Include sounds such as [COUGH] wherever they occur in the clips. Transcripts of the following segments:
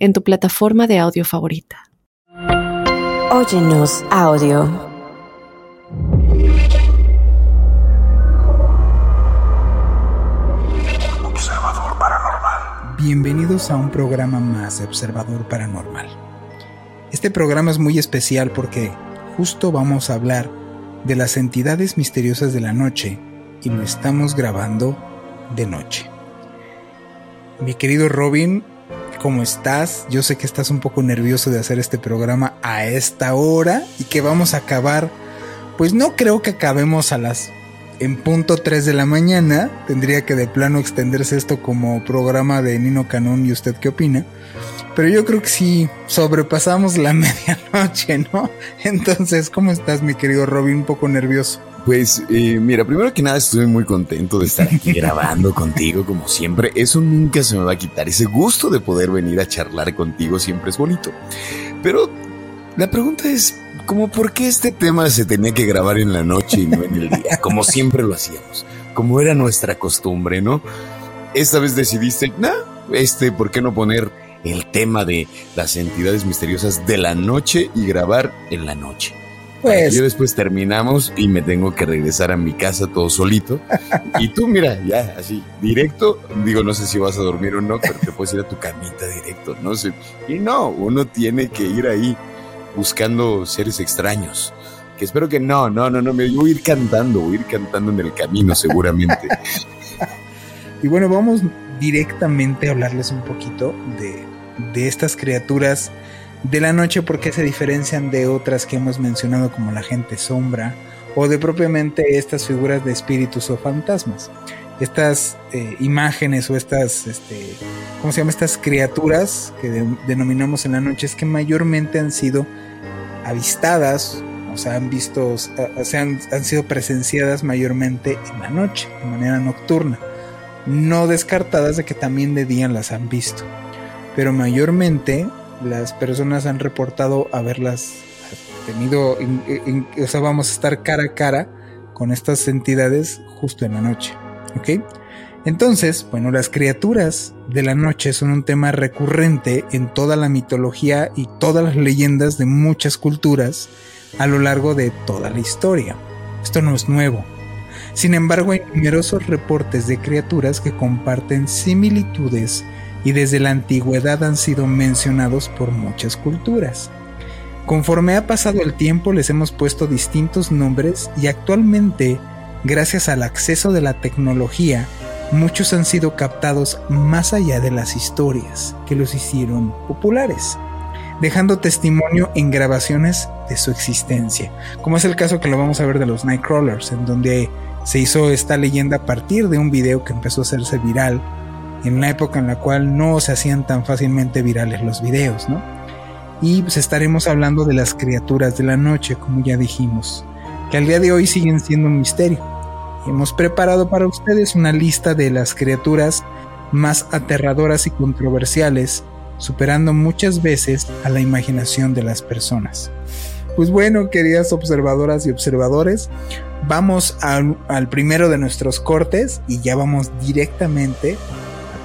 en tu plataforma de audio favorita. Óyenos audio. Observador Paranormal. Bienvenidos a un programa más de Observador Paranormal. Este programa es muy especial porque justo vamos a hablar de las entidades misteriosas de la noche y lo estamos grabando de noche. Mi querido Robin, ¿cómo estás? Yo sé que estás un poco nervioso de hacer este programa a esta hora y que vamos a acabar, pues no creo que acabemos a las en punto 3 de la mañana. Tendría que de plano extenderse esto como programa de Nino Canón y usted qué opina. Pero yo creo que sí sobrepasamos la [LAUGHS] medianoche, ¿no? Entonces, ¿cómo estás, mi querido Robin? Un poco nervioso. Pues eh, mira, primero que nada estoy muy contento de estar aquí [LAUGHS] grabando contigo como siempre. Eso nunca se me va a quitar. Ese gusto de poder venir a charlar contigo siempre es bonito. Pero la pregunta es, ¿cómo por qué este tema se tenía que grabar en la noche y no en el día? [LAUGHS] Como siempre lo hacíamos, como era nuestra costumbre, ¿no? Esta vez decidiste, nah, este, ¿por qué no poner el tema de las entidades misteriosas de la noche y grabar en la noche? Pues. Yo después terminamos y me tengo que regresar a mi casa todo solito. y tú, mira, ya, así, directo. Digo, no sé si vas a dormir o no, pero te puedes ir a tu camita directo, no sé. Y no, uno tiene que ir ahí buscando seres extraños. Que espero que no, no, no, no, me voy a ir cantando, voy a ir cantando en el camino seguramente. [LAUGHS] y bueno, vamos directamente a hablarles un poquito de, de estas criaturas de la noche porque se diferencian de otras que hemos mencionado como la gente sombra o de propiamente estas figuras de espíritus o fantasmas. Estas eh, imágenes o estas, este, ¿cómo se llama? Estas criaturas que denominamos en la noche es que mayormente han sido avistadas, o sea, han visto, se han, han sido presenciadas mayormente en la noche, de manera nocturna. No descartadas de que también de día las han visto. Pero mayormente las personas han reportado haberlas tenido, o sea, vamos a estar cara a cara con estas entidades justo en la noche, ¿ok? Entonces, bueno, las criaturas de la noche son un tema recurrente en toda la mitología y todas las leyendas de muchas culturas a lo largo de toda la historia. Esto no es nuevo. Sin embargo, hay numerosos reportes de criaturas que comparten similitudes y desde la antigüedad han sido mencionados por muchas culturas. Conforme ha pasado el tiempo les hemos puesto distintos nombres y actualmente, gracias al acceso de la tecnología, muchos han sido captados más allá de las historias que los hicieron populares, dejando testimonio en grabaciones de su existencia, como es el caso que lo vamos a ver de los Nightcrawlers, en donde se hizo esta leyenda a partir de un video que empezó a hacerse viral en una época en la cual no se hacían tan fácilmente virales los videos, ¿no? Y pues estaremos hablando de las criaturas de la noche, como ya dijimos, que al día de hoy siguen siendo un misterio. hemos preparado para ustedes una lista de las criaturas más aterradoras y controversiales, superando muchas veces a la imaginación de las personas. Pues bueno, queridas observadoras y observadores, vamos al, al primero de nuestros cortes y ya vamos directamente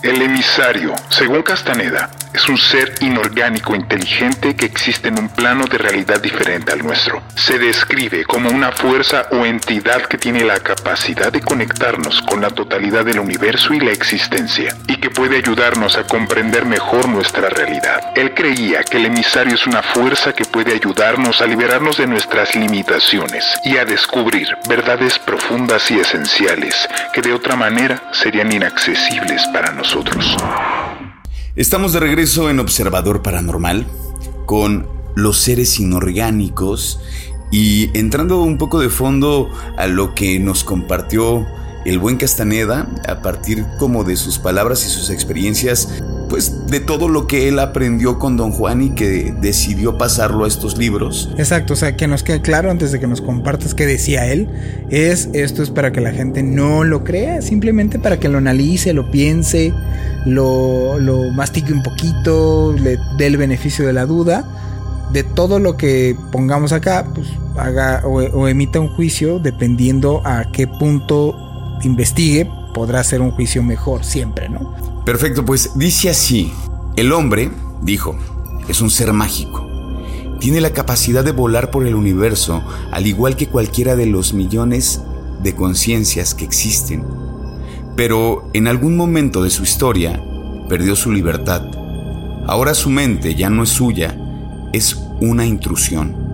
El emisario, según Castaneda, es un ser inorgánico inteligente que existe en un plano de realidad diferente al nuestro. Se describe como una fuerza o entidad que tiene la capacidad de conectarnos con la totalidad del universo y la existencia, y que puede ayudarnos a comprender mejor nuestra realidad. Él creía que el emisario es una fuerza que puede ayudarnos a liberarnos de nuestras limitaciones y a descubrir verdades profundas y esenciales que de otra manera serían inaccesibles para nosotros. Estamos de regreso en Observador Paranormal con los seres inorgánicos y entrando un poco de fondo a lo que nos compartió el buen Castaneda, a partir como de sus palabras y sus experiencias, pues de todo lo que él aprendió con Don Juan y que decidió pasarlo a estos libros. Exacto, o sea, que nos quede claro antes de que nos compartas qué decía él, es esto es para que la gente no lo crea, simplemente para que lo analice, lo piense, lo, lo mastique un poquito, le dé el beneficio de la duda. De todo lo que pongamos acá, pues haga o, o emita un juicio dependiendo a qué punto investigue, podrá hacer un juicio mejor siempre, ¿no? Perfecto, pues dice así, el hombre, dijo, es un ser mágico. Tiene la capacidad de volar por el universo, al igual que cualquiera de los millones de conciencias que existen. Pero en algún momento de su historia, perdió su libertad. Ahora su mente ya no es suya, es una intrusión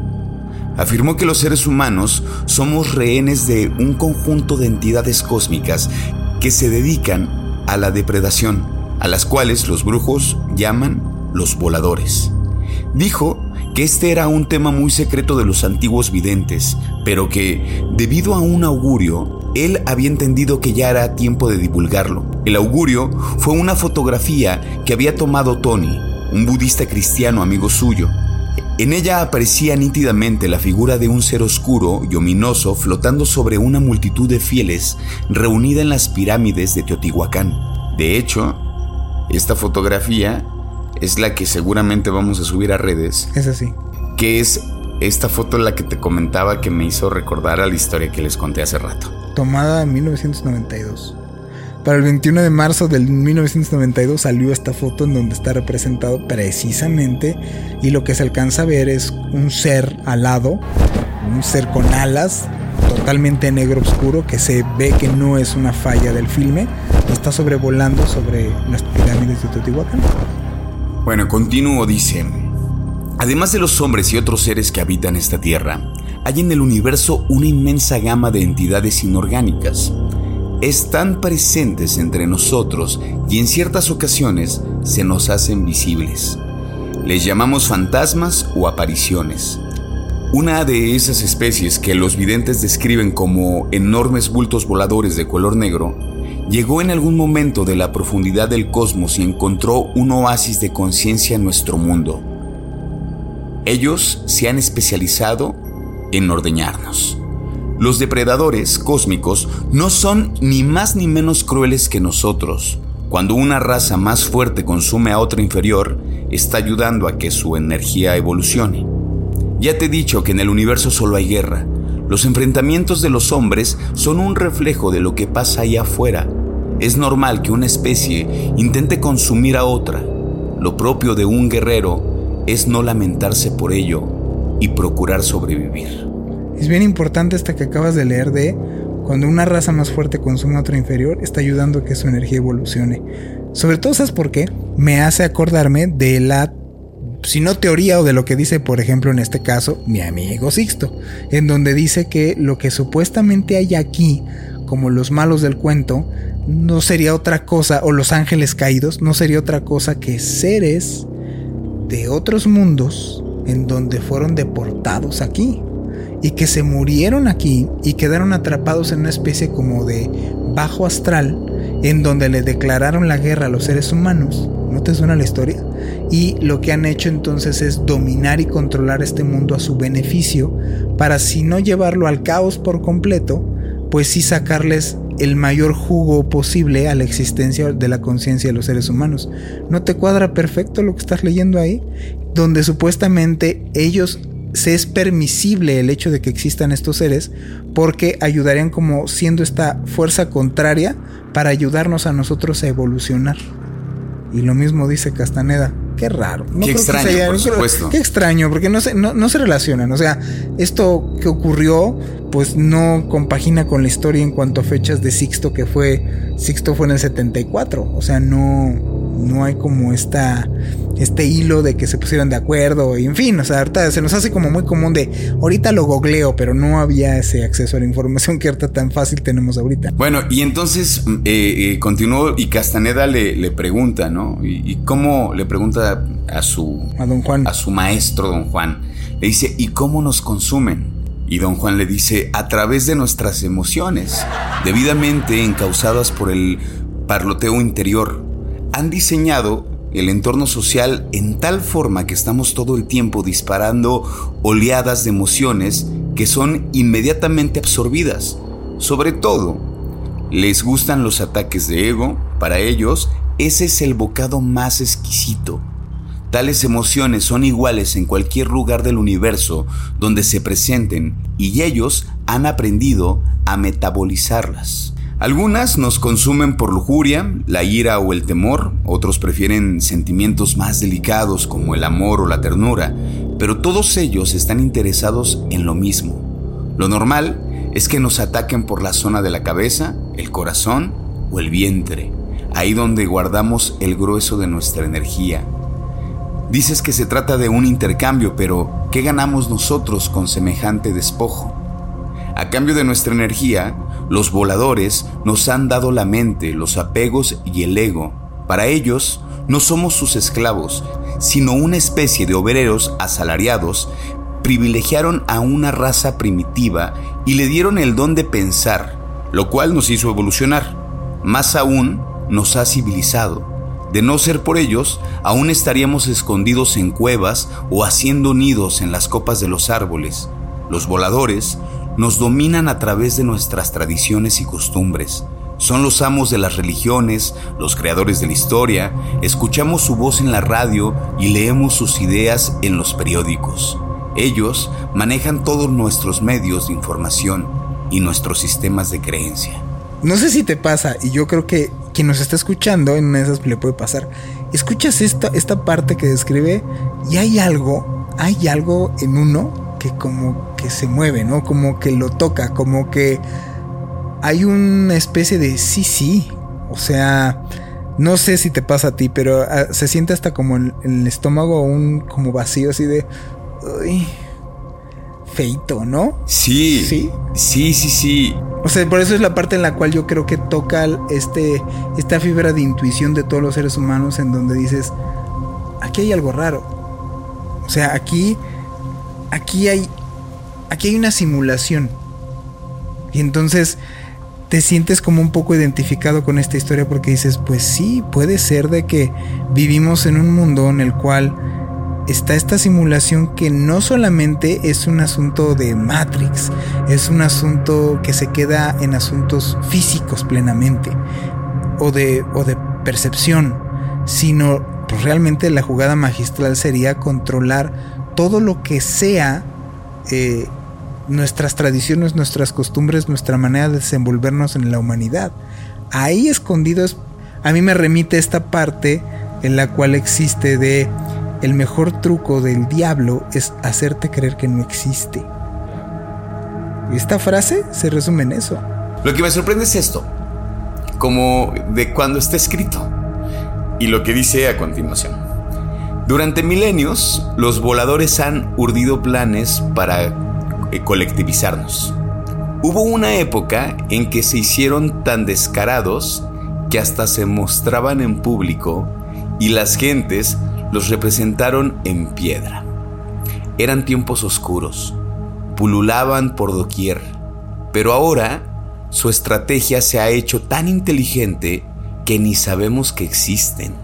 afirmó que los seres humanos somos rehenes de un conjunto de entidades cósmicas que se dedican a la depredación, a las cuales los brujos llaman los voladores. Dijo que este era un tema muy secreto de los antiguos videntes, pero que, debido a un augurio, él había entendido que ya era tiempo de divulgarlo. El augurio fue una fotografía que había tomado Tony, un budista cristiano amigo suyo, en ella aparecía nítidamente la figura de un ser oscuro y ominoso flotando sobre una multitud de fieles reunida en las pirámides de Teotihuacán. De hecho, esta fotografía es la que seguramente vamos a subir a redes. Es así. Que es esta foto la que te comentaba que me hizo recordar a la historia que les conté hace rato. Tomada en 1992. Para el 21 de marzo del 1992 salió esta foto en donde está representado precisamente y lo que se alcanza a ver es un ser alado, un ser con alas, totalmente negro oscuro que se ve que no es una falla del filme, está sobrevolando sobre las pirámides de Teotihuacán. Bueno, continúo, dice. Además de los hombres y otros seres que habitan esta tierra, hay en el universo una inmensa gama de entidades inorgánicas están presentes entre nosotros y en ciertas ocasiones se nos hacen visibles. Les llamamos fantasmas o apariciones. Una de esas especies que los videntes describen como enormes bultos voladores de color negro, llegó en algún momento de la profundidad del cosmos y encontró un oasis de conciencia en nuestro mundo. Ellos se han especializado en ordeñarnos. Los depredadores cósmicos no son ni más ni menos crueles que nosotros. Cuando una raza más fuerte consume a otra inferior, está ayudando a que su energía evolucione. Ya te he dicho que en el universo solo hay guerra. Los enfrentamientos de los hombres son un reflejo de lo que pasa allá afuera. Es normal que una especie intente consumir a otra. Lo propio de un guerrero es no lamentarse por ello y procurar sobrevivir. Es bien importante esta que acabas de leer de cuando una raza más fuerte consume a otra inferior, está ayudando a que su energía evolucione. Sobre todo, ¿sabes por qué? Me hace acordarme de la, si no teoría o de lo que dice, por ejemplo, en este caso, mi amigo Sixto, en donde dice que lo que supuestamente hay aquí, como los malos del cuento, no sería otra cosa, o los ángeles caídos, no sería otra cosa que seres de otros mundos en donde fueron deportados aquí y que se murieron aquí y quedaron atrapados en una especie como de bajo astral en donde le declararon la guerra a los seres humanos. ¿No te suena la historia? Y lo que han hecho entonces es dominar y controlar este mundo a su beneficio para si no llevarlo al caos por completo, pues sí sacarles el mayor jugo posible a la existencia de la conciencia de los seres humanos. ¿No te cuadra perfecto lo que estás leyendo ahí? Donde supuestamente ellos se es permisible el hecho de que existan estos seres porque ayudarían como siendo esta fuerza contraria para ayudarnos a nosotros a evolucionar. Y lo mismo dice Castaneda. Qué raro. qué extraño, por supuesto. Qué extraño, porque no se, no, se relacionan. O sea, esto que ocurrió, pues no compagina con la historia en cuanto a fechas de Sixto, que fue. Sixto fue en el 74. O sea, no no hay como esta este hilo de que se pusieran de acuerdo y en fin, o sea, ahorita se nos hace como muy común de ahorita lo googleo, pero no había ese acceso a la información que ahorita tan fácil tenemos ahorita. Bueno, y entonces eh, eh, continuó y Castaneda le, le pregunta, ¿no? Y, cómo le pregunta a su a don Juan, a su maestro don Juan, le dice, ¿y cómo nos consumen? Y don Juan le dice, a través de nuestras emociones, debidamente encausadas por el parloteo interior han diseñado el entorno social en tal forma que estamos todo el tiempo disparando oleadas de emociones que son inmediatamente absorbidas. Sobre todo, les gustan los ataques de ego, para ellos ese es el bocado más exquisito. Tales emociones son iguales en cualquier lugar del universo donde se presenten y ellos han aprendido a metabolizarlas. Algunas nos consumen por lujuria, la ira o el temor, otros prefieren sentimientos más delicados como el amor o la ternura, pero todos ellos están interesados en lo mismo. Lo normal es que nos ataquen por la zona de la cabeza, el corazón o el vientre, ahí donde guardamos el grueso de nuestra energía. Dices que se trata de un intercambio, pero ¿qué ganamos nosotros con semejante despojo? A cambio de nuestra energía, los voladores nos han dado la mente, los apegos y el ego. Para ellos, no somos sus esclavos, sino una especie de obreros asalariados, privilegiaron a una raza primitiva y le dieron el don de pensar, lo cual nos hizo evolucionar. Más aún, nos ha civilizado. De no ser por ellos, aún estaríamos escondidos en cuevas o haciendo nidos en las copas de los árboles. Los voladores nos dominan a través de nuestras tradiciones y costumbres. Son los amos de las religiones, los creadores de la historia, escuchamos su voz en la radio y leemos sus ideas en los periódicos. Ellos manejan todos nuestros medios de información y nuestros sistemas de creencia. No sé si te pasa, y yo creo que quien nos está escuchando en esas le puede pasar. Escuchas esta, esta parte que describe y hay algo, hay algo en uno que como que se mueve, ¿no? Como que lo toca, como que hay una especie de sí, sí. O sea, no sé si te pasa a ti, pero ah, se siente hasta como en, el estómago un como vacío así de... Uy, feito, ¿no? Sí. Sí. Sí, sí, sí. O sea, por eso es la parte en la cual yo creo que toca este, esta fibra de intuición de todos los seres humanos en donde dices, aquí hay algo raro. O sea, aquí aquí hay, aquí hay una simulación. Y entonces te sientes como un poco identificado con esta historia porque dices, pues sí, puede ser de que vivimos en un mundo en el cual está esta simulación que no solamente es un asunto de Matrix, es un asunto que se queda en asuntos físicos plenamente o de, o de percepción, sino pues realmente la jugada magistral sería controlar todo lo que sea eh, nuestras tradiciones, nuestras costumbres, nuestra manera de desenvolvernos en la humanidad. Ahí escondidos, a mí me remite esta parte en la cual existe de el mejor truco del diablo es hacerte creer que no existe. Esta frase se resume en eso. Lo que me sorprende es esto, como de cuando está escrito y lo que dice a continuación. Durante milenios, los voladores han urdido planes para eh, colectivizarnos. Hubo una época en que se hicieron tan descarados que hasta se mostraban en público y las gentes los representaron en piedra. Eran tiempos oscuros, pululaban por doquier, pero ahora su estrategia se ha hecho tan inteligente que ni sabemos que existen.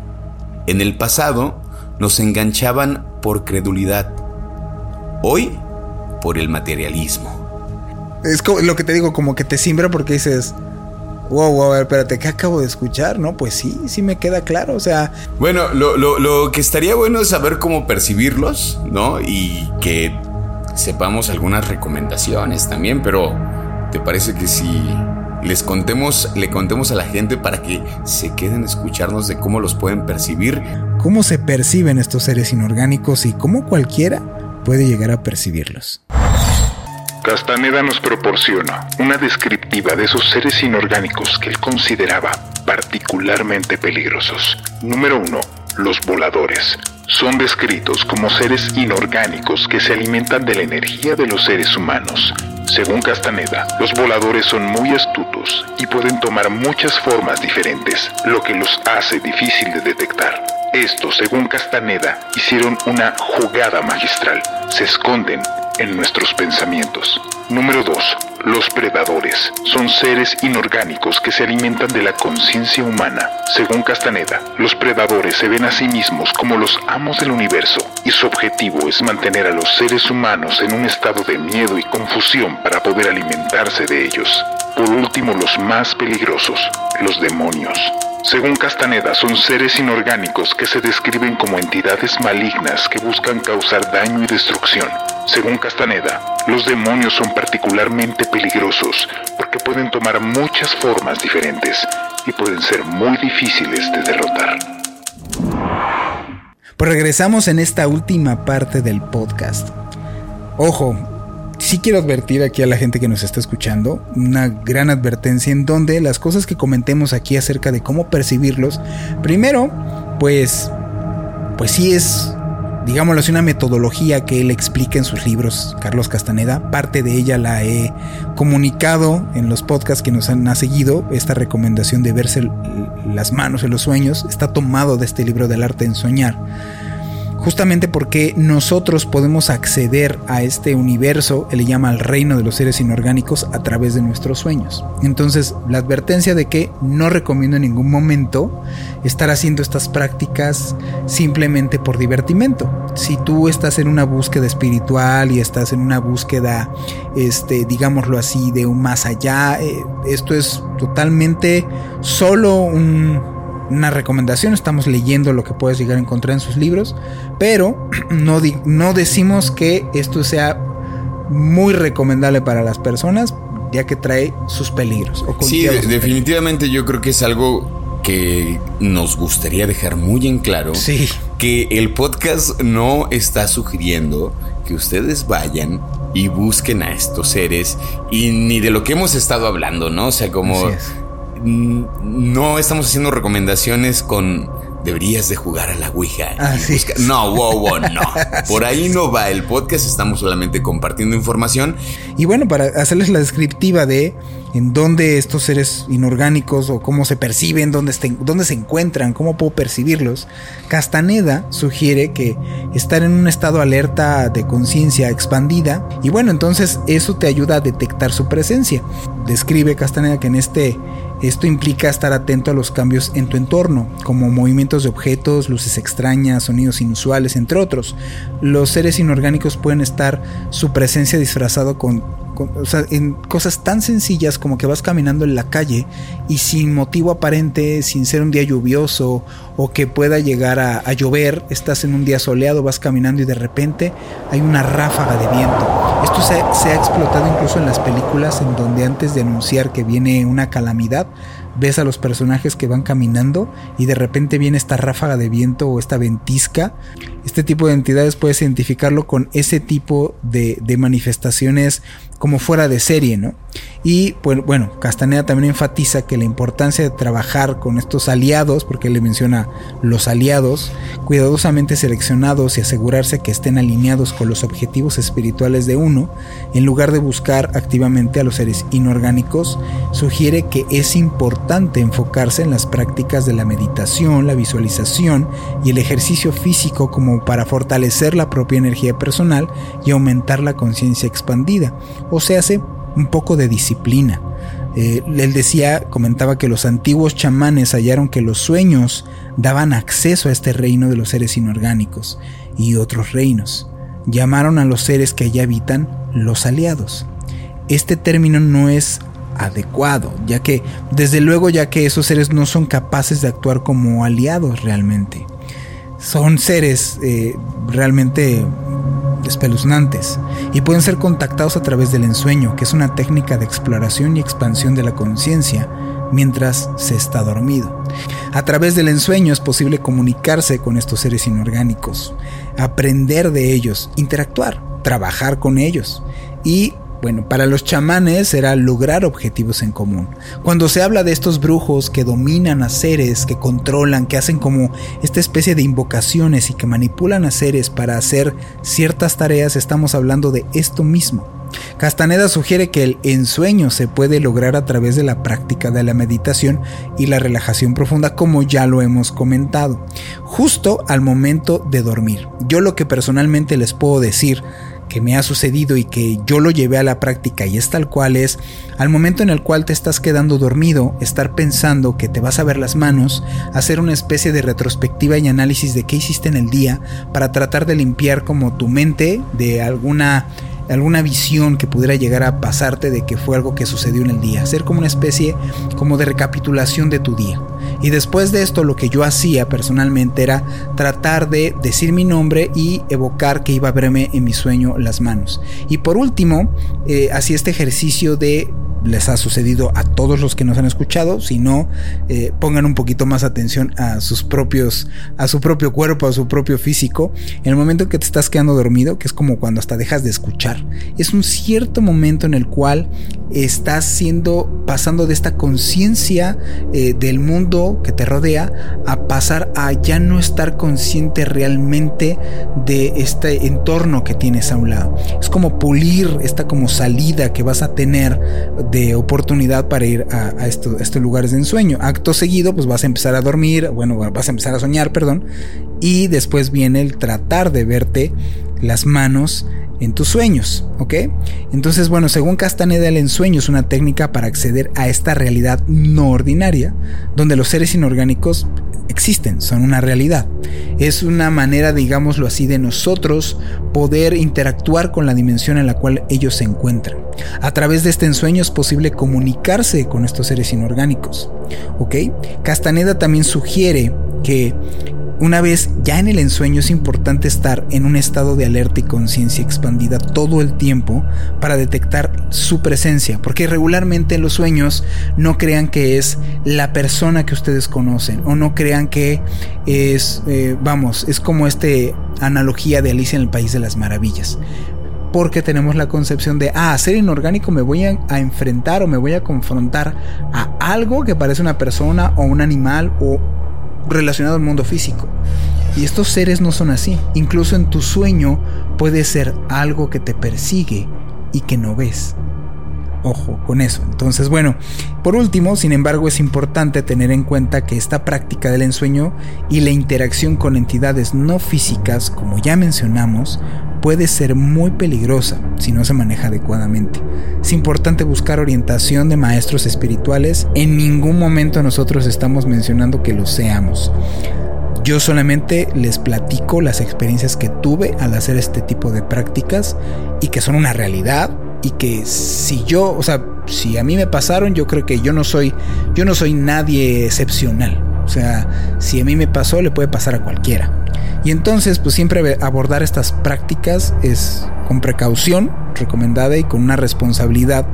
En el pasado, nos enganchaban por credulidad. Hoy, por el materialismo. Es lo que te digo, como que te simbra porque dices, wow, wow, a ver, espérate, ¿qué acabo de escuchar? No, pues sí, sí me queda claro, o sea... Bueno, lo, lo que estaría bueno es saber cómo percibirlos, ¿no? Y que sepamos algunas recomendaciones también, pero ¿te parece que si les contemos, le contemos a la gente para que se queden a escucharnos de cómo los pueden percibir? ¿Cómo se perciben estos seres inorgánicos y cómo cualquiera puede llegar a percibirlos? Castaneda nos proporciona una descriptiva de esos seres inorgánicos que él consideraba particularmente peligrosos. Número 1. Los voladores. Son descritos como seres inorgánicos que se alimentan de la energía de los seres humanos. Según Castaneda, los voladores son muy astutos y pueden tomar muchas formas diferentes, lo que los hace difícil de detectar. Estos, según Castaneda, hicieron una jugada magistral. Se esconden en nuestros pensamientos. Número 2. Los predadores son seres inorgánicos que se alimentan de la conciencia humana. Según Castaneda, los predadores se ven a sí mismos como los amos del universo y su objetivo es mantener a los seres humanos en un estado de miedo y confusión para poder alimentarse de ellos. Por último, los más peligrosos, los demonios. Según Castaneda, son seres inorgánicos que se describen como entidades malignas que buscan causar daño y destrucción. Según Castaneda, los demonios son particularmente peligrosos porque pueden tomar muchas formas diferentes y pueden ser muy difíciles de derrotar. Pues regresamos en esta última parte del podcast. Ojo, sí quiero advertir aquí a la gente que nos está escuchando una gran advertencia en donde las cosas que comentemos aquí acerca de cómo percibirlos, primero, pues, pues sí es, digámoslo así, una metodología que él explica en sus libros, Carlos Castaneda. Parte de ella la he comunicado en los podcasts que nos han ha seguido. Esta recomendación de verse las manos en los sueños está tomado de este libro del arte en soñar justamente porque nosotros podemos acceder a este universo, él le llama el reino de los seres inorgánicos, a través de nuestros sueños. Entonces, la advertencia de que no recomiendo en ningún momento estar haciendo estas prácticas simplemente por divertimento. Si tú estás en una búsqueda espiritual y estás en una búsqueda, este, digámoslo así, de un más allá, eh, esto es totalmente solo un una recomendación, estamos leyendo lo que puedes llegar a encontrar en sus libros, pero [CLEARS THROAT] no, no decimos que esto sea muy recomendable para las personas, ya que trae sus peligros. sí, definitivamente yo creo que es algo que nos gustaría dejar muy en claro. Sí. Que el podcast no está sugiriendo que ustedes vayan y busquen a estos seres y ni de lo que hemos estado hablando, ¿no? O sea, como no estamos haciendo recomendaciones con deberías de jugar a la Ouija. Ah, no, wow, wow, no. [LAUGHS] Por ahí no va el podcast, estamos solamente compartiendo información. Y bueno, para hacerles la descriptiva de en dónde estos seres inorgánicos o cómo se perciben, dónde, dónde se encuentran, cómo puedo percibirlos, Castaneda sugiere que estar en un estado alerta de conciencia expandida y bueno, entonces eso te ayuda a detectar su presencia. Describe Castaneda que en este esto implica estar atento a los cambios en tu entorno, como movimientos de objetos, luces extrañas, sonidos inusuales, entre otros. Los seres inorgánicos pueden estar su presencia disfrazado con o sea, en cosas tan sencillas como que vas caminando en la calle y sin motivo aparente, sin ser un día lluvioso o que pueda llegar a, llover, estás en un día soleado, vas caminando y de repente hay una ráfaga de viento. Esto se, ha explotado incluso en las películas en donde antes de anunciar que viene una calamidad, ves a los personajes que van caminando y de repente viene esta ráfaga de viento o esta ventisca. Este tipo de entidades puedes identificarlo con ese tipo de, de manifestaciones como fuera de serie, ¿no? Y pues, bueno, Castaneda también enfatiza que la importancia de trabajar con estos aliados, porque él le menciona los aliados, cuidadosamente seleccionados y asegurarse que estén alineados con los objetivos espirituales de uno, en lugar de buscar activamente a los seres inorgánicos, sugiere que es importante enfocarse en las prácticas de la meditación, la visualización y el ejercicio físico como para fortalecer la propia energía personal y aumentar la conciencia expandida, o se hace un poco de disciplina. Eh, él decía, comentaba que los antiguos chamanes hallaron que los sueños daban acceso a este reino de los seres inorgánicos y otros reinos. Llamaron a los seres que allí habitan los aliados. Este término no es adecuado, ya que desde luego ya que esos seres no son capaces de actuar como aliados realmente. Son seres eh, realmente espeluznantes y pueden ser contactados a través del ensueño, que es una técnica de exploración y expansión de la conciencia mientras se está dormido. A través del ensueño es posible comunicarse con estos seres inorgánicos, aprender de ellos, interactuar, trabajar con ellos y bueno, para los chamanes era lograr objetivos en común. Cuando se habla de estos brujos que dominan a seres, que controlan, que hacen como esta especie de invocaciones y que manipulan a seres para hacer ciertas tareas, estamos hablando de esto mismo. Castaneda sugiere que el ensueño se puede lograr a través de la práctica de la meditación y la relajación profunda, como ya lo hemos comentado, justo al momento de dormir. Yo lo que personalmente les puedo decir que me ha sucedido y que yo lo llevé a la práctica y es tal cual es, al momento en el cual te estás quedando dormido, estar pensando que te vas a ver las manos, hacer una especie de retrospectiva y análisis de qué hiciste en el día para tratar de limpiar como tu mente de alguna alguna visión que pudiera llegar a pasarte de que fue algo que sucedió en el día, hacer como una especie como de recapitulación de tu día. Y después de esto lo que yo hacía personalmente era tratar de decir mi nombre y evocar que iba a verme en mi sueño las manos. Y por último, eh, hacía este ejercicio de les ha sucedido a todos los que nos han escuchado, si no, eh, pongan un poquito más atención a sus propios, a su propio cuerpo, a su propio físico. En el momento que te estás quedando dormido, que es como cuando hasta dejas de escuchar, es un cierto momento en el cual estás siendo, pasando de esta conciencia eh, del mundo que te rodea a pasar a ya no estar consciente realmente de este entorno que tienes a un lado. Es como pulir esta como salida que vas a tener de oportunidad para ir a, estos lugares de ensueño. Acto seguido, pues vas a empezar a dormir, bueno, vas a empezar a soñar, perdón, y después viene el tratar de verte las manos en tus sueños, ¿ok? Entonces, bueno, según Castaneda, el ensueño es una técnica para acceder a esta realidad no ordinaria, donde los seres inorgánicos existen, son una realidad. Es una manera, digámoslo así, de nosotros poder interactuar con la dimensión en la cual ellos se encuentran. A través de este ensueño es posible comunicarse con estos seres inorgánicos, ¿ok? Castaneda también sugiere que una vez ya en el ensueño es importante estar en un estado de alerta y conciencia expandida todo el tiempo para detectar su presencia, porque regularmente en los sueños no crean que es la persona que ustedes conocen o no crean que es, eh, vamos, es como este analogía de Alicia en el País de las Maravillas porque tenemos la concepción de, ah, ser inorgánico me voy a, enfrentar o me voy a confrontar a algo que parece una persona o un animal o relacionado al mundo físico. Y estos seres no son así. Incluso en tu sueño puede ser algo que te persigue y que no ves. Ojo con eso. Entonces, bueno, por último, sin embargo, es importante tener en cuenta que esta práctica del ensueño y la interacción con entidades no físicas, como ya mencionamos, puede ser muy peligrosa si no se maneja adecuadamente. Es importante buscar orientación de maestros espirituales. En ningún momento nosotros estamos mencionando que lo seamos. Yo solamente les platico las experiencias que tuve al hacer este tipo de prácticas y que son una realidad y que si yo, o sea, si a mí me pasaron, yo creo que yo no soy yo no soy nadie excepcional. O sea, si a mí me pasó, le puede pasar a cualquiera. Y entonces, pues siempre abordar estas prácticas es con precaución, recomendada y con una responsabilidad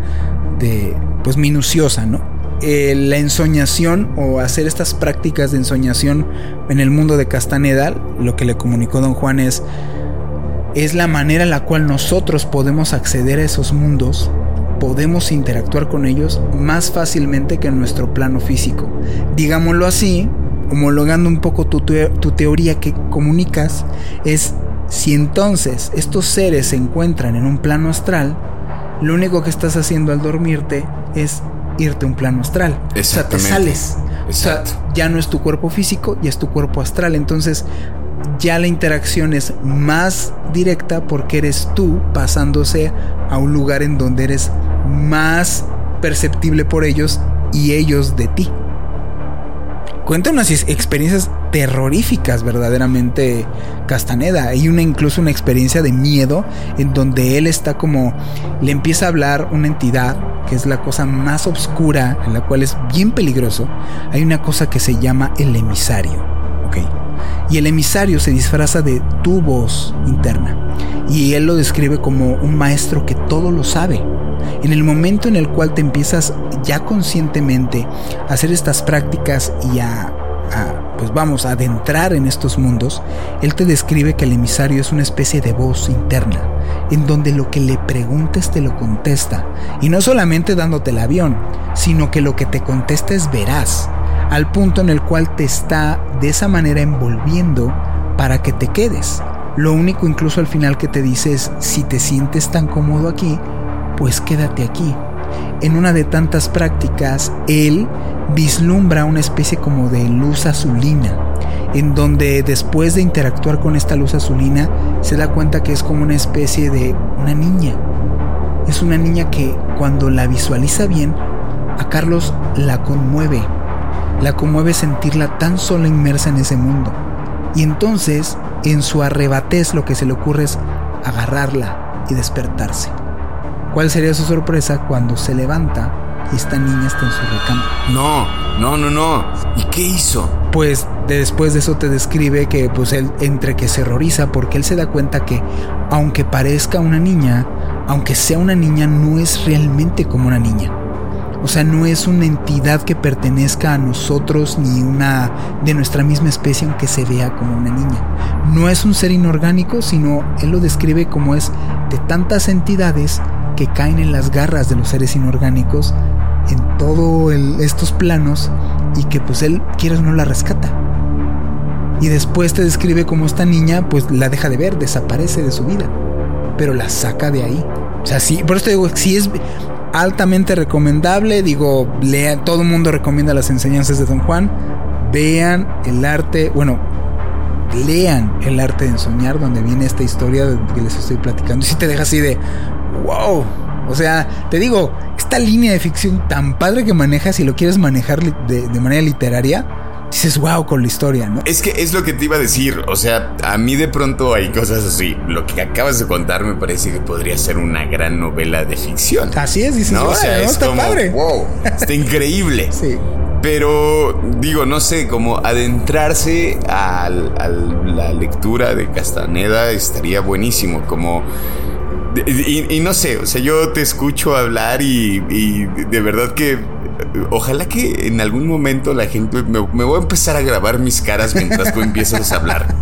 de, pues minuciosa, ¿no? Eh, la ensoñación o hacer estas prácticas de ensoñación en el mundo de Castaneda, lo que le comunicó don Juan es, es la manera en la cual nosotros podemos acceder a esos mundos, podemos interactuar con ellos más fácilmente que en nuestro plano físico. Digámoslo así, homologando un poco tu, tu teoría que comunicas, es si entonces estos seres se encuentran en un plano astral, lo único que estás haciendo al dormirte es irte a un plano astral. O sea, te sales. O sea, ya no es tu cuerpo físico, ya es tu cuerpo astral. Entonces, ya la interacción es más directa porque eres tú pasándose a un lugar en donde eres más perceptible por ellos y ellos de ti. Cuenta unas experiencias terroríficas verdaderamente Castaneda. Hay una incluso una experiencia de miedo en donde él está como le empieza a hablar una entidad que es la cosa más oscura, en la cual es bien peligroso. Hay una cosa que se llama el emisario. ¿ok? Y el emisario se disfraza de tu voz interna. Y él lo describe como un maestro que todo lo sabe. En el momento en el cual te empiezas ya conscientemente a hacer estas prácticas y a, pues vamos, a adentrar en estos mundos, él te describe que el emisario es una especie de voz interna, en donde lo que le preguntes te lo contesta, y no solamente dándote el avión, sino que lo que te contesta es veraz, al punto en el cual te está de esa manera envolviendo para que te quedes. Lo único incluso al final que te dice es, si te sientes tan cómodo aquí, pues quédate aquí. En una de tantas prácticas, él vislumbra una especie como de luz azulina, en donde después de interactuar con esta luz azulina, se da cuenta que es como una especie de una niña. Es una niña que cuando la visualiza bien, a Carlos la conmueve. La conmueve sentirla tan sola inmersa en ese mundo. Y entonces, en su arrebatez, lo que se le ocurre es agarrarla y despertarse. ¿Cuál sería su sorpresa cuando se levanta y esta niña está en su recámara? No, no, no, no. ¿Y qué hizo? Pues después de eso te describe que pues él entre que se horroriza porque él se da cuenta que aunque parezca una niña, aunque sea una niña, no es realmente como una niña. O sea, no es una entidad que pertenezca a nosotros ni una de nuestra misma especie aunque se vea como una niña. No es un ser inorgánico, sino él lo describe como es de tantas entidades que caen en las garras de los seres inorgánicos en todos estos planos y que pues él quieras no la rescata. Y después te describe como esta niña pues la deja de ver, desaparece de su vida, pero la saca de ahí. O sea, sí, por eso te digo, si es altamente recomendable. Digo, lea, todo el mundo recomienda las enseñanzas de Don Juan. Vean el arte, bueno, lean el arte de ensoñar, donde viene esta historia que les estoy platicando. Y si te deja así de, wow. O sea, te digo, esta línea de ficción tan padre que manejas, si lo quieres manejar de, de manera literaria, dices, wow, con la historia, ¿no? Es que es lo que te iba a decir. O sea, a mí de pronto hay cosas así. Lo que acabas de contar me parece que podría ser una gran novela de ficción. Así es, dices, ¿no? O sea, es está como, padre. wow, está [LAUGHS] increíble. Sí. Pero digo, no sé, como adentrarse a, la lectura de Castaneda estaría buenísimo, como... Y, no sé, o sea, yo te escucho hablar y de verdad que ojalá que en algún momento la gente me, voy a empezar a grabar mis caras mientras tú empiezas a hablar.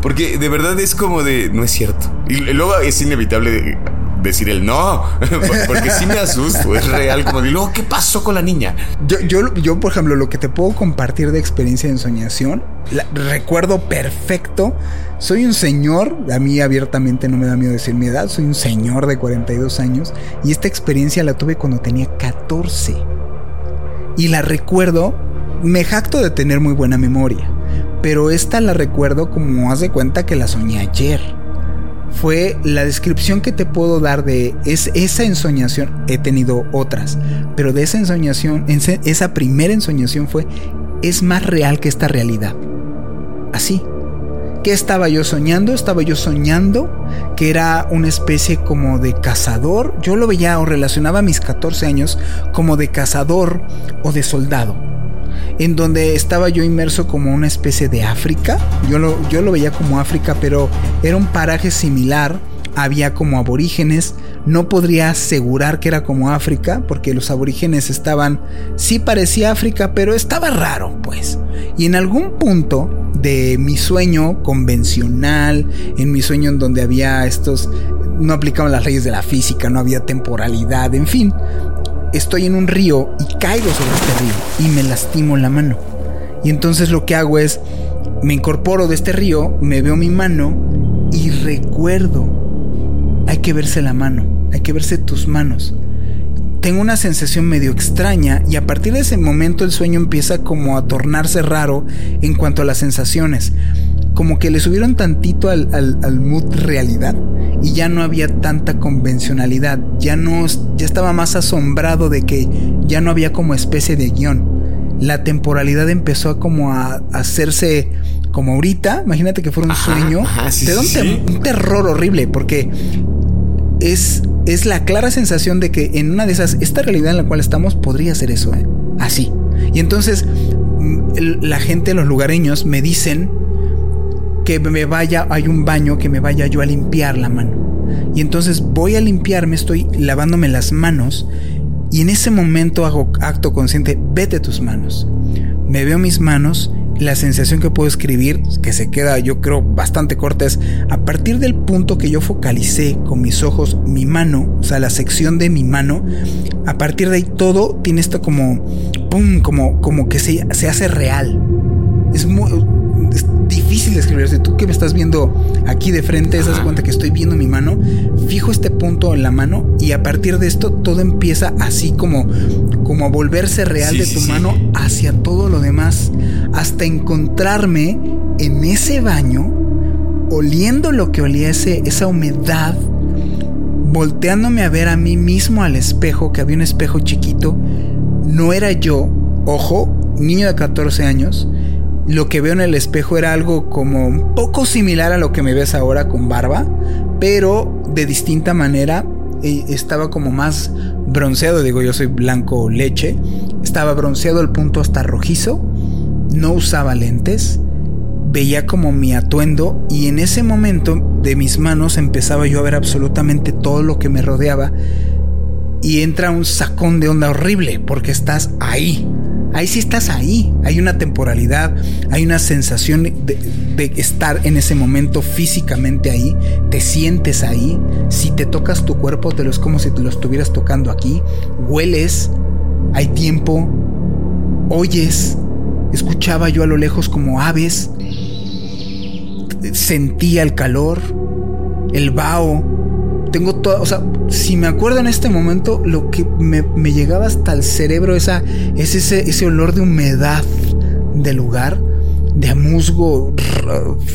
Porque de verdad es como de, no es cierto. Y luego es inevitable decir el no, [LAUGHS] porque sí me asusto, es real, como de luego, ¿qué pasó con la niña? Yo, yo, yo, por ejemplo, lo que te puedo compartir de experiencia de ensoñación, recuerdo perfecto, soy un señor, a mí abiertamente no me da miedo decir mi edad, soy un señor de 42 años y esta experiencia la tuve cuando tenía 14 y la recuerdo, me jacto de tener muy buena memoria, pero esta la recuerdo como haz de cuenta que la soñé ayer. Fue la descripción que te puedo dar de es, esa ensoñación, he tenido otras, pero de esa ensoñación, esa primera ensoñación fue, es más real que esta realidad. Así, ¿Qué estaba yo soñando? Estaba yo soñando que era una especie como de cazador. Yo lo veía o relacionaba a mis 14 años como de cazador o de soldado. En donde estaba yo inmerso como una especie de África. Yo lo, yo lo veía como África, pero era un paraje similar. Había como aborígenes. No podría asegurar que era como África, porque los aborígenes estaban. Sí parecía África, pero estaba raro, pues. Y en algún punto de mi sueño convencional, en mi sueño en donde había estos, no aplicaban las leyes de la física, no había temporalidad, en fin, estoy en un río y caigo sobre este río y me lastimo la mano. Y entonces lo que hago es, me incorporo de este río, me veo mi mano y recuerdo, hay que verse la mano, hay que verse tus manos tengo una sensación medio extraña y a partir de ese momento el sueño empieza como a tornarse raro en cuanto a las sensaciones. Como que le subieron tantito al, al, mood realidad y ya no había tanta convencionalidad. Ya no, ya estaba más asombrado de que ya no había como especie de guion. La temporalidad empezó a como a, hacerse como ahorita. Imagínate que fuera un sueño. te da un terror horrible porque es es la clara sensación de que en una de esas, esta realidad en la cual estamos podría ser eso, ¿eh? así. Y entonces mm, la gente, los lugareños me dicen que me vaya, hay un baño que me vaya yo a limpiar la mano. Y entonces voy a limpiarme, estoy lavándome las manos y en ese momento hago acto consciente, vete tus manos. Me veo mis manos, la sensación que puedo escribir, que se queda yo creo bastante corta, es a partir del punto que yo focalicé con mis ojos mi mano, o sea, la sección de mi mano, a partir de ahí todo tiene esto como, pum, como, como que se, se hace real. Es muy, difícil de escribir. Si tú que me estás viendo aquí de frente, te das cuenta que estoy viendo mi mano, fijo este punto en la mano y a partir de esto todo empieza así como, como a volverse real de tu mano hacia todo lo demás, hasta encontrarme en ese baño, oliendo lo que olía ese, esa humedad, volteándome a ver a mí mismo al espejo, que había un espejo chiquito, no era yo, ojo, niño de 14 años, lo que veo en el espejo era algo como un poco similar a lo que me ves ahora con barba, pero de distinta manera. Estaba como más bronceado, digo yo soy blanco leche. Estaba bronceado al punto hasta rojizo. No usaba lentes. Veía como mi atuendo y en ese momento de mis manos empezaba yo a ver absolutamente todo lo que me rodeaba. Y entra un sacón de onda horrible porque estás ahí ahí sí estás ahí. Hay una temporalidad, hay una sensación de, estar en ese momento físicamente ahí. Te sientes ahí. Si te tocas tu cuerpo, te lo es como si te lo estuvieras tocando aquí. Hueles, hay tiempo, oyes. Escuchaba yo a lo lejos como aves. Sentía el calor, el vaho, tengo todo, o sea, si me acuerdo en este momento, lo que me, llegaba hasta el cerebro esa, es ese, ese olor de humedad del lugar, de musgo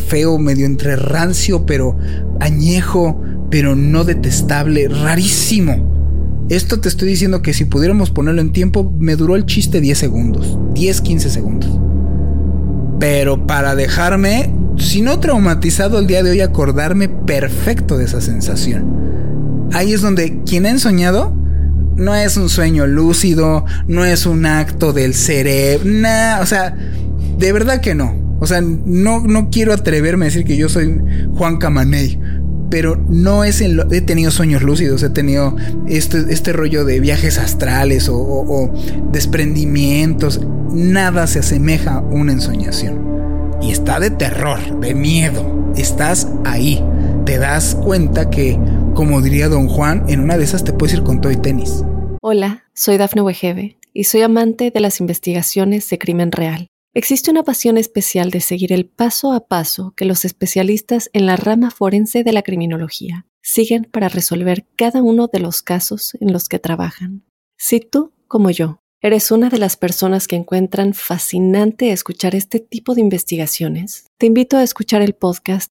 feo, medio entre rancio, pero añejo, pero no detestable, rarísimo. Esto te estoy diciendo que si pudiéramos ponerlo en tiempo, me duró el chiste 10 segundos, 10, 15 segundos. Pero para dejarme, si no traumatizado el día de hoy, acordarme perfecto de esa sensación ahí es donde quien ha ensoñado no es un sueño lúcido, no es un acto del cerebro, nada, o sea, de verdad que no. O sea, no, no quiero atreverme a decir que yo soy Juan Camaney, pero no es en lo, he tenido sueños lúcidos, he tenido este, este rollo de viajes astrales o, o desprendimientos, nada se asemeja a una ensoñación. Y está de terror, de miedo, estás ahí, te das cuenta que como diría don Juan, en una de esas te puedes ir con todo y tenis. Hola, soy Dafne Wegebe y soy amante de las investigaciones de crimen real. Existe una pasión especial de seguir el paso a paso que los especialistas en la rama forense de la criminología siguen para resolver cada uno de los casos en los que trabajan. Si tú, como yo, ¿Eres una de las personas que encuentran fascinante escuchar este tipo de investigaciones? Te invito a escuchar el podcast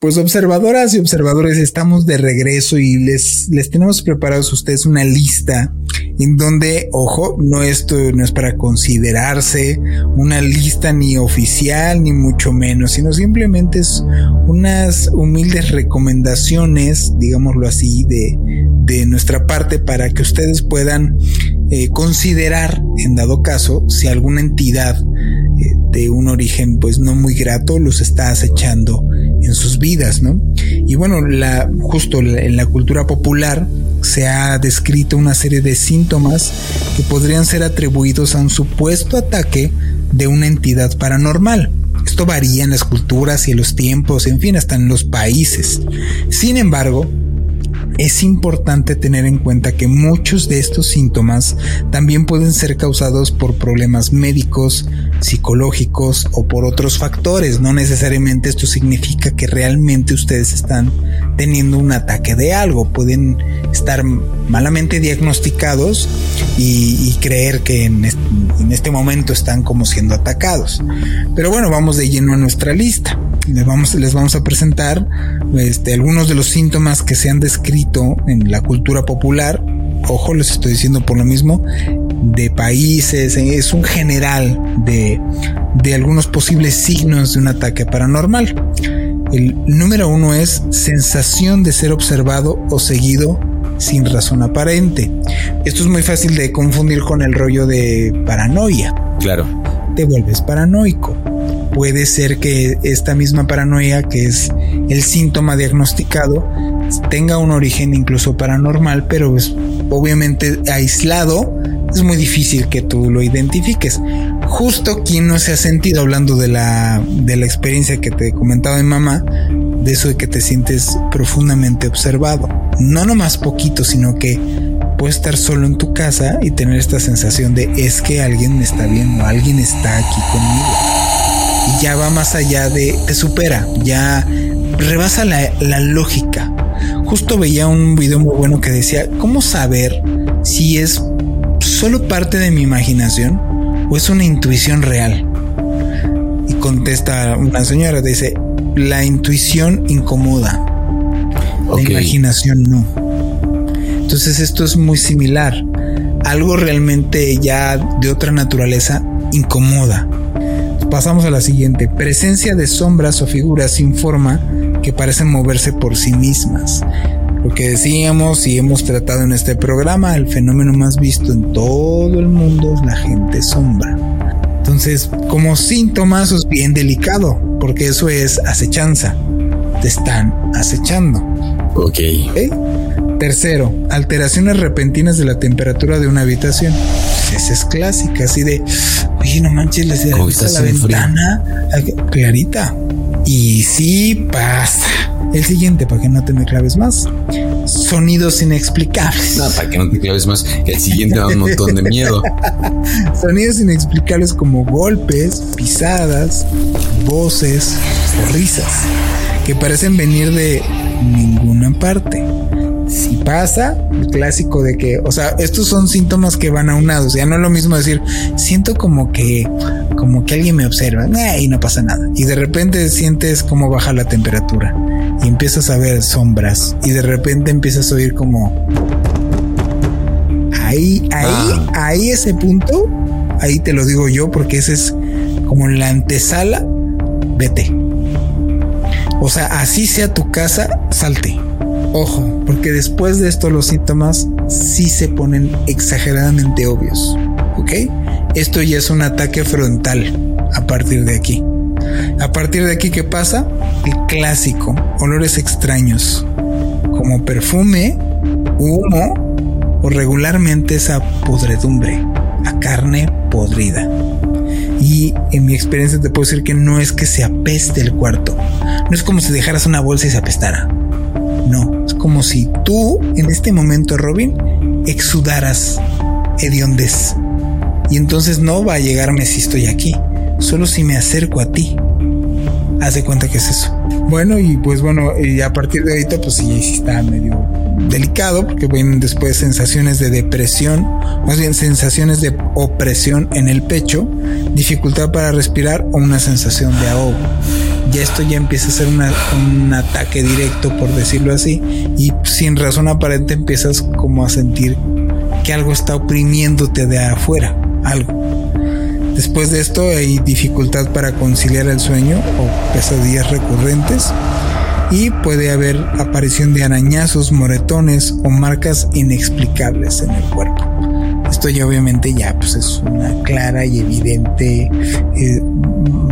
Pues observadoras y observadores, estamos de regreso y les, les tenemos preparados a ustedes una lista en donde, ojo, no esto no es para considerarse una lista ni oficial ni mucho menos, sino simplemente es unas humildes recomendaciones, digámoslo así, de, de nuestra parte para que ustedes puedan eh, considerar, en dado caso, si alguna entidad eh, de un origen pues no muy grato los está acechando en sus vidas, ¿no? Y bueno, la, justo en la cultura popular se ha descrito una serie de síntomas que podrían ser atribuidos a un supuesto ataque de una entidad paranormal. Esto varía en las culturas y en los tiempos, en fin, hasta en los países. Sin embargo, es importante tener en cuenta que muchos de estos síntomas también pueden ser causados por problemas médicos, psicológicos o por otros factores. No necesariamente esto significa que realmente ustedes están teniendo un ataque de algo. Pueden estar malamente diagnosticados y, creer que en este, momento están como siendo atacados. Pero bueno, vamos de lleno a nuestra lista. Les vamos, les vamos a presentar este, algunos de los síntomas que se han descrito en la cultura popular, ojo, les estoy diciendo por lo mismo, de países, es un general de, de algunos posibles signos de un ataque paranormal. El número uno es sensación de ser observado o seguido sin razón aparente. Esto es muy fácil de confundir con el rollo de paranoia. Claro. Te vuelves paranoico. Puede ser que esta misma paranoia, que es el síntoma diagnosticado, tenga un origen incluso paranormal, pero es obviamente aislado, es muy difícil que tú lo identifiques. Justo quien no se ha sentido hablando de la, de la experiencia que te comentaba mi mamá, de eso de que te sientes profundamente observado. No nomás poquito, sino que puedes estar solo en tu casa y tener esta sensación de es que alguien me está viendo, alguien está aquí conmigo. Y ya va más allá de, te supera, ya rebasa la, la lógica. Justo veía un video muy bueno que decía, ¿cómo saber si es solo parte de mi imaginación o es una intuición real? Y contesta una señora, dice, la intuición incomoda, la imaginación no. Entonces esto es muy similar. Algo realmente ya de otra naturaleza incomoda. Pasamos a la siguiente. Presencia de sombras o figuras sin forma que parecen moverse por sí mismas. Lo que decíamos y hemos tratado en este programa, el fenómeno más visto en todo el mundo es la gente sombra. Entonces, como síntomas es bien delicado, porque eso es acechanza. Te están acechando. Ok. Tercero, alteraciones repentinas de la temperatura de una habitación. Pues esa es clásica, así de, oye, no manches, le la ventana clarita. Y sí pasa. El siguiente, para que no te me claves más. Sonidos inexplicables. No, para que no te claves más. El siguiente da un montón de miedo. [LAUGHS] Sonidos inexplicables como golpes, pisadas, voces o risas que parecen venir de ninguna parte si pasa, el clásico de que, o sea, estos son síntomas que van aunados. Ya no es lo mismo decir, siento como que, como que alguien me observa y no pasa nada. Y de repente sientes como baja la temperatura y empiezas a ver sombras y de repente empiezas a oír como ahí, ahí, ah. ahí ese punto, ahí te lo digo yo porque ese es como la antesala, vete. O sea, así sea tu casa, salte Ojo, porque después de esto los síntomas sí se ponen exageradamente obvios. ¿Ok? Esto ya es un ataque frontal a partir de aquí. A partir de aquí, ¿qué pasa? El clásico, olores extraños, como perfume, humo o regularmente esa podredumbre, a carne podrida. Y en mi experiencia te puedo decir que no es que se apeste el cuarto, no es como si dejaras una bolsa y se apestara no, como si tú en este momento, Robin, exudaras hediondez. Y entonces no va a llegarme si estoy aquí, solo si me acerco a ti. Haz de cuenta que es eso. Bueno, y pues bueno, y a partir de ahorita, pues sí, sí está medio delicado porque vienen después sensaciones de depresión, más bien sensaciones de opresión en el pecho, dificultad para respirar o una sensación de ahogo ya esto ya empieza a ser un ataque directo, por decirlo así, y sin razón aparente empiezas como a sentir que algo está oprimiéndote de afuera, algo. Después de esto hay dificultad para conciliar el sueño o pesadillas recurrentes y puede haber aparición de arañazos, moretones o marcas inexplicables en el cuerpo. Esto ya obviamente ya pues es una clara y evidente eh,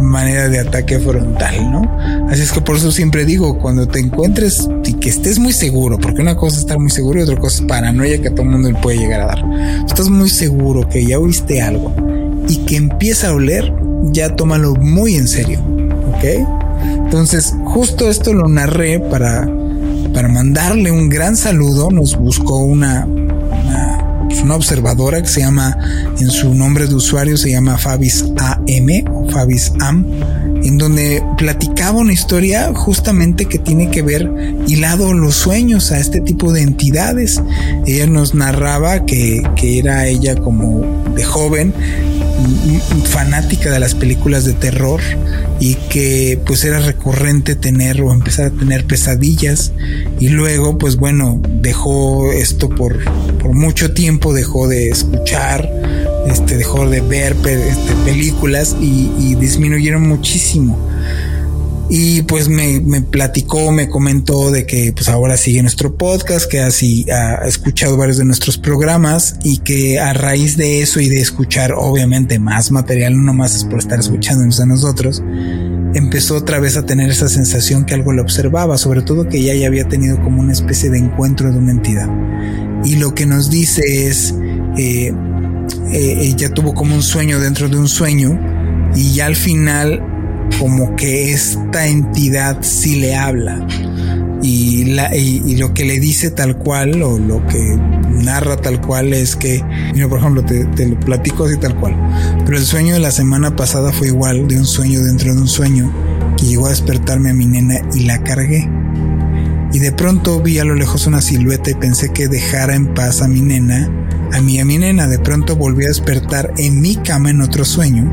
manera de ataque frontal, ¿no? Así es que por eso siempre digo, cuando te encuentres y que estés muy seguro, porque una cosa es estar muy seguro y otra cosa es paranoia que a todo el mundo le puede llegar a dar. Estás muy seguro que ya oíste algo y que empieza a oler, ya tómalo muy en serio, ¿ok? Entonces, justo esto lo narré para, para mandarle un gran saludo. Nos buscó una, una observadora que se llama, en su nombre de usuario se llama Fabis AM o Fabis Am, en donde platicaba una historia justamente que tiene que ver hilado los sueños a este tipo de entidades. Ella nos narraba que, que era ella como de joven fanática de las películas de terror y que pues era recurrente tener o empezar a tener pesadillas. Y luego pues bueno dejó esto por, por mucho tiempo dejó de escuchar este dejó de ver este, películas y, y disminuyeron muchísimo Y pues me, me, platicó, me comentó de que pues ahora sigue nuestro podcast, que así ha escuchado varios de nuestros programas y que a raíz de eso y de escuchar obviamente más material, no más es por estar escuchándonos a nosotros, empezó otra vez a tener esa sensación que algo le observaba, sobre todo que ya, ya había tenido como una especie de encuentro de una entidad. Y lo que nos dice es, eh, eh, ella tuvo como un sueño dentro de un sueño y ya al final como que esta entidad sí le habla y, lo que le dice tal cual o lo que narra tal cual es que, mira, por ejemplo, te, te, lo platico así tal cual, pero el sueño de la semana pasada fue igual de un sueño dentro de un sueño que llegó a despertarme a mi nena y la cargué. Y de pronto vi a lo lejos una silueta y pensé que dejara en paz a mi nena, a mí a mi nena. De pronto volví a despertar en mi cama en otro sueño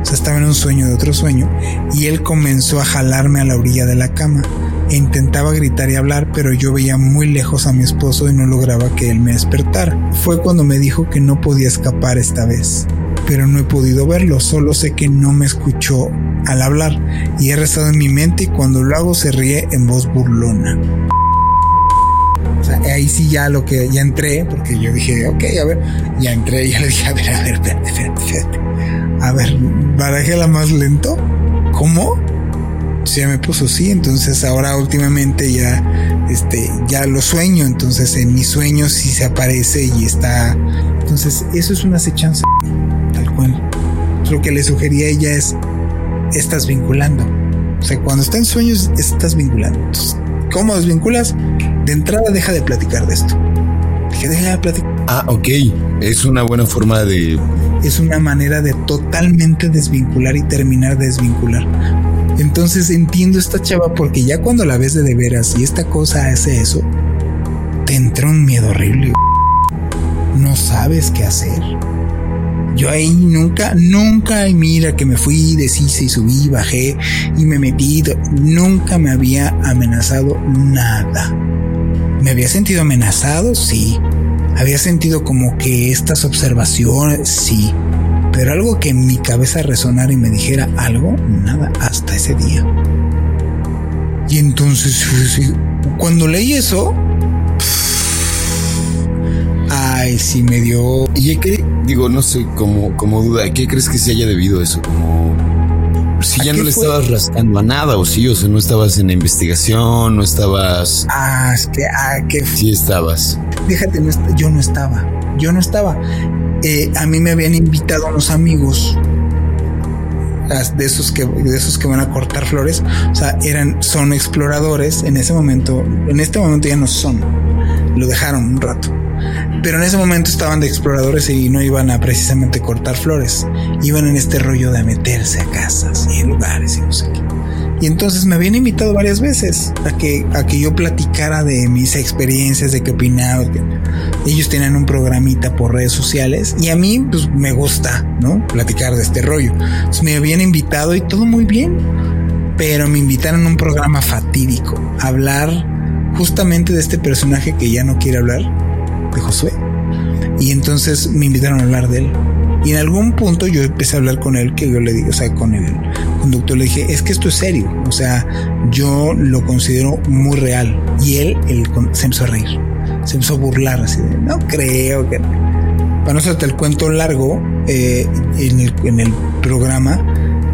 o sea, estaba en un sueño de otro sueño y él comenzó a jalarme a la orilla de la cama e intentaba gritar y hablar, pero yo veía muy lejos a mi esposo y no lograba que él me despertara. Fue cuando me dijo que no podía escapar esta vez, pero no he podido verlo, solo sé que no me escuchó al hablar y he rezado en mi mente y cuando lo hago se ríe en voz burlona. O sea, ahí sí ya lo que ya entré, porque yo dije, ok, a ver, ya entré, ya le dije, a ver, a ver, espérate, espérate, espérate. A ver, barajela más lento. ¿Cómo? Ya me puso sí, entonces ahora últimamente ya, este, ya lo sueño, entonces en mis sueños sí se aparece y está. Entonces, eso es una acechanza, tal cual. Lo que le sugería a ella es, estás vinculando. O sea, cuando está en sueños, estás vinculando. Entonces, ¿Cómo desvinculas? De entrada deja de platicar de esto. Deja de platicar. Ah, ok. Es una buena forma de... Es una manera de totalmente desvincular y terminar de desvincular. Entonces entiendo esta chava porque ya cuando la ves de de veras y esta cosa hace eso, te entra un miedo horrible. No sabes qué hacer. Yo ahí nunca, nunca, mira que me fui, deshice y subí, bajé y me metí, nunca me había amenazado nada. ¿Me había sentido amenazado? Sí. Había sentido como que estas observaciones, sí. Pero algo que en mi cabeza resonara y me dijera algo, nada, hasta ese día. Y entonces, cuando leí eso, ay, sí me dio. ¿Y? Digo, no sé, como, como duda, ¿qué crees que se haya debido a eso? Como si ya no le estabas rascando a nada, o sí, o sea, no estabas en la investigación, no estabas. Ah, es que, ah, que. Sí estabas. Déjate, yo no estaba. Yo no estaba. Eh, a mí me habían invitado unos amigos de esos que de esos que van a cortar flores, o sea, eran son exploradores en ese momento, en este momento ya no son. Lo dejaron un rato pero en ese momento estaban de exploradores y no iban a precisamente cortar flores, iban en este rollo de meterse a casas y lugares y no sé qué. Y entonces me habían invitado varias veces a que, a que yo platicara de mis experiencias, de qué opinaba. Ellos tenían un programita por redes sociales y a mí pues me gusta, ¿no? Platicar de este rollo. Entonces me habían invitado y todo muy bien, pero me invitaron a un programa fatídico, a hablar justamente de este personaje que ya no quiere hablar, de Josué. Y entonces me invitaron a hablar de él. Y en algún punto yo empecé a hablar con él, que yo le dije, o sea, con el conductor le dije, es que esto es serio, o sea, yo lo considero muy real. Y él, se empezó a reír, se empezó a burlar, así de, no creo que... Para no hacerte el cuento largo, eh, en, el, en el programa,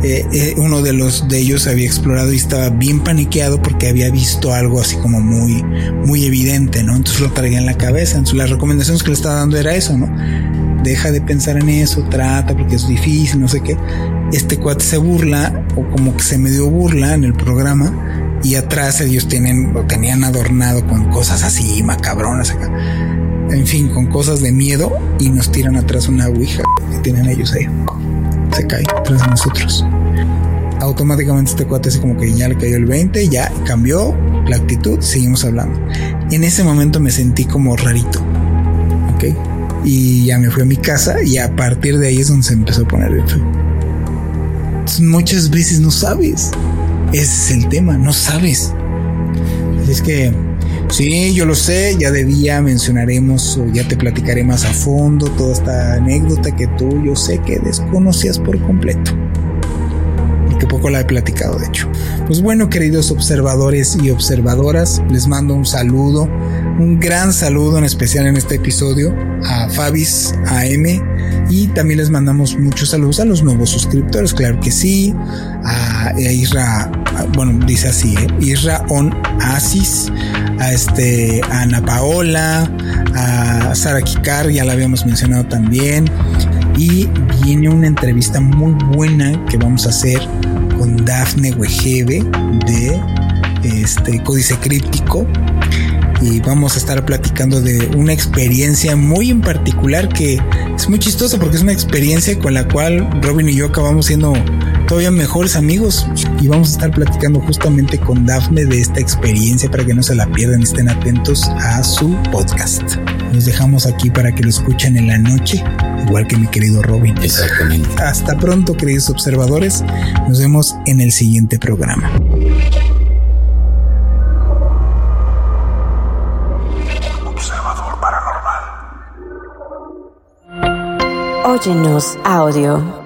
eh, eh, uno de los de ellos había explorado y estaba bien paniqueado porque había visto algo así como muy, muy evidente, ¿no? Entonces lo traía en la cabeza. Entonces las recomendaciones que le estaba dando era eso, ¿no? Deja de pensar en eso, trata porque es difícil, no sé qué. Este cuate se burla o como que se medio burla en el programa y atrás ellos tienen, lo tenían adornado con cosas así macabronas acá. En fin, con cosas de miedo y nos tiran atrás una ouija que tienen ellos ahí se cae tras nosotros. Automáticamente este cuate así como que ya le cayó el 20, ya cambió la actitud, seguimos hablando. En ese momento me sentí como rarito, ¿ok? Y ya me fui a mi casa y a partir de ahí es donde se empezó a poner el feo. muchas veces no sabes. Ese es el tema, no sabes. es que Sí, yo lo sé, ya de día mencionaremos o ya te platicaré más a fondo toda esta anécdota que tú yo sé que desconocías por completo. que poco la he platicado de hecho. Pues bueno, queridos observadores y observadoras, les mando un saludo, un gran saludo en especial en este episodio a Fabis AM y también les mandamos muchos saludos a los nuevos suscriptores, claro que sí, a, Isra, bueno, dice así, ¿eh? Isra On Asis, a este, Ana Paola, a Sara Kikar, ya la habíamos mencionado también, y viene una entrevista muy buena que vamos a hacer con Dafne Wegebe de este Códice Críptico y vamos a estar platicando de una experiencia muy en particular que es muy chistosa porque es una experiencia con la cual Robin y yo acabamos siendo todavía mejores amigos y vamos a estar platicando justamente con Dafne de esta experiencia para que no se la pierdan, estén atentos a su podcast. Nos dejamos aquí para que lo escuchen en la noche, igual que mi querido Robin. Exactamente. Hasta pronto, queridos observadores. Nos vemos en el siguiente programa. Observador paranormal. Óyenos audio.